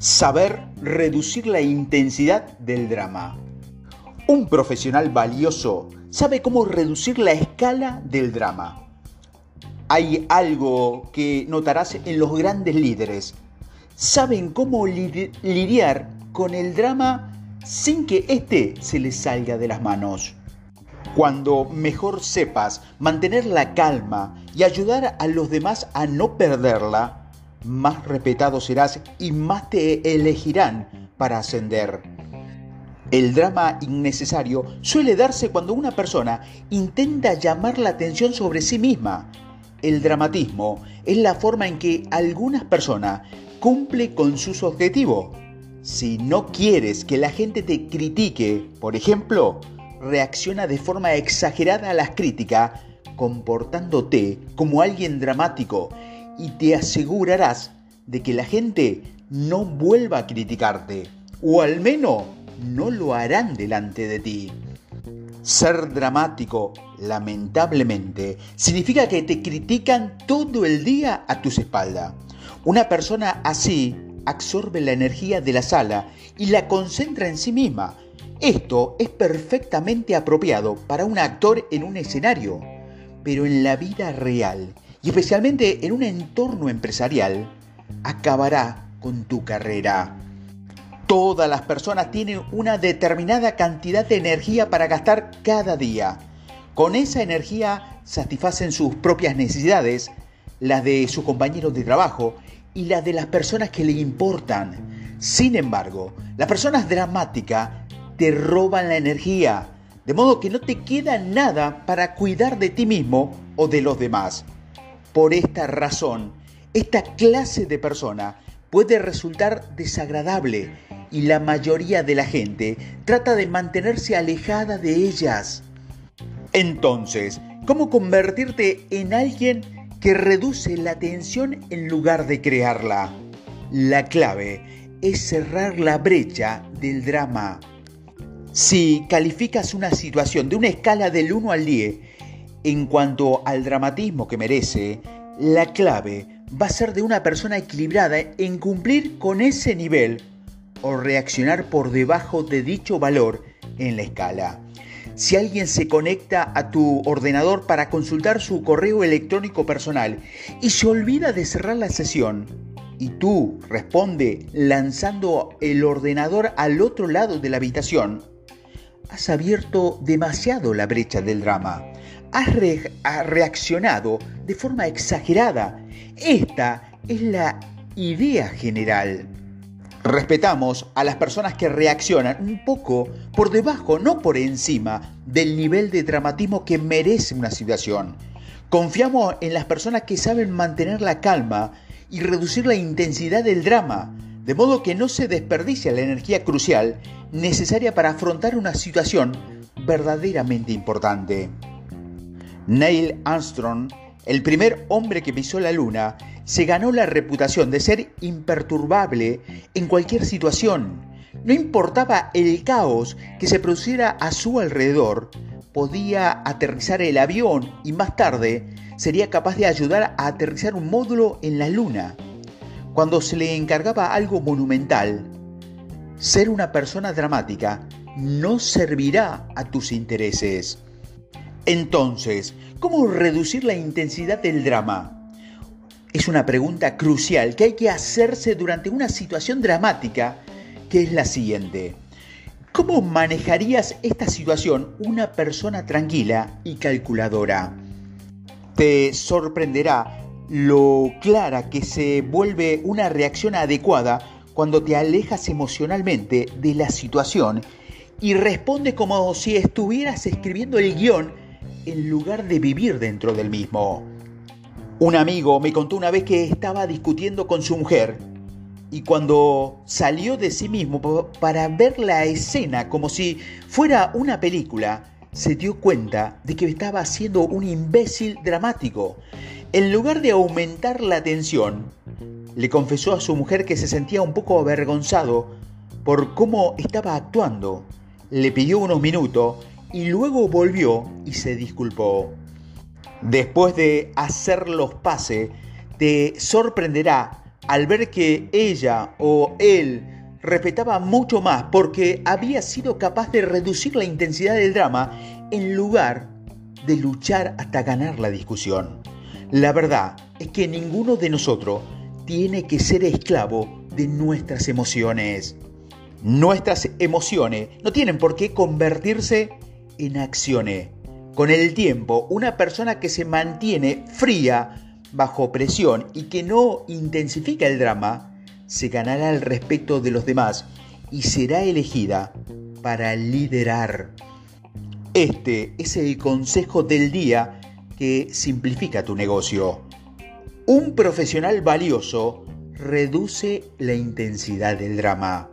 Saber reducir la intensidad del drama. Un profesional valioso sabe cómo reducir la escala del drama. Hay algo que notarás en los grandes líderes. Saben cómo lidiar con el drama sin que éste se les salga de las manos. Cuando mejor sepas mantener la calma y ayudar a los demás a no perderla, más respetado serás y más te elegirán para ascender. El drama innecesario suele darse cuando una persona intenta llamar la atención sobre sí misma. El dramatismo es la forma en que algunas personas cumple con sus objetivos. Si no quieres que la gente te critique, por ejemplo, reacciona de forma exagerada a las críticas, comportándote como alguien dramático y te asegurarás de que la gente no vuelva a criticarte, o al menos no lo harán delante de ti. Ser dramático, lamentablemente, significa que te critican todo el día a tus espaldas. Una persona así absorbe la energía de la sala y la concentra en sí misma. Esto es perfectamente apropiado para un actor en un escenario, pero en la vida real y especialmente en un entorno empresarial, acabará con tu carrera. Todas las personas tienen una determinada cantidad de energía para gastar cada día. Con esa energía satisfacen sus propias necesidades, las de sus compañeros de trabajo y las de las personas que le importan. Sin embargo, las personas dramáticas te roban la energía, de modo que no te queda nada para cuidar de ti mismo o de los demás. Por esta razón, esta clase de persona puede resultar desagradable y la mayoría de la gente trata de mantenerse alejada de ellas. Entonces, ¿cómo convertirte en alguien que reduce la tensión en lugar de crearla? La clave es cerrar la brecha del drama. Si calificas una situación de una escala del 1 al 10 en cuanto al dramatismo que merece, la clave va a ser de una persona equilibrada en cumplir con ese nivel o reaccionar por debajo de dicho valor en la escala. Si alguien se conecta a tu ordenador para consultar su correo electrónico personal y se olvida de cerrar la sesión, y tú responde lanzando el ordenador al otro lado de la habitación, has abierto demasiado la brecha del drama ha reaccionado de forma exagerada. Esta es la idea general. Respetamos a las personas que reaccionan un poco por debajo, no por encima del nivel de dramatismo que merece una situación. Confiamos en las personas que saben mantener la calma y reducir la intensidad del drama, de modo que no se desperdicia la energía crucial necesaria para afrontar una situación verdaderamente importante. Neil Armstrong, el primer hombre que pisó la luna, se ganó la reputación de ser imperturbable en cualquier situación. No importaba el caos que se produciera a su alrededor, podía aterrizar el avión y más tarde sería capaz de ayudar a aterrizar un módulo en la luna. Cuando se le encargaba algo monumental, ser una persona dramática no servirá a tus intereses. Entonces, ¿cómo reducir la intensidad del drama? Es una pregunta crucial que hay que hacerse durante una situación dramática, que es la siguiente. ¿Cómo manejarías esta situación una persona tranquila y calculadora? Te sorprenderá lo clara que se vuelve una reacción adecuada cuando te alejas emocionalmente de la situación y responde como si estuvieras escribiendo el guion en lugar de vivir dentro del mismo. Un amigo me contó una vez que estaba discutiendo con su mujer y cuando salió de sí mismo para ver la escena como si fuera una película, se dio cuenta de que estaba haciendo un imbécil dramático. En lugar de aumentar la tensión, le confesó a su mujer que se sentía un poco avergonzado por cómo estaba actuando. Le pidió unos minutos y luego volvió y se disculpó. Después de hacer los pases, te sorprenderá al ver que ella o él respetaba mucho más porque había sido capaz de reducir la intensidad del drama en lugar de luchar hasta ganar la discusión. La verdad es que ninguno de nosotros tiene que ser esclavo de nuestras emociones. Nuestras emociones no tienen por qué convertirse en acciones. Con el tiempo, una persona que se mantiene fría bajo presión y que no intensifica el drama, se ganará el respeto de los demás y será elegida para liderar. Este es el consejo del día que simplifica tu negocio. Un profesional valioso reduce la intensidad del drama.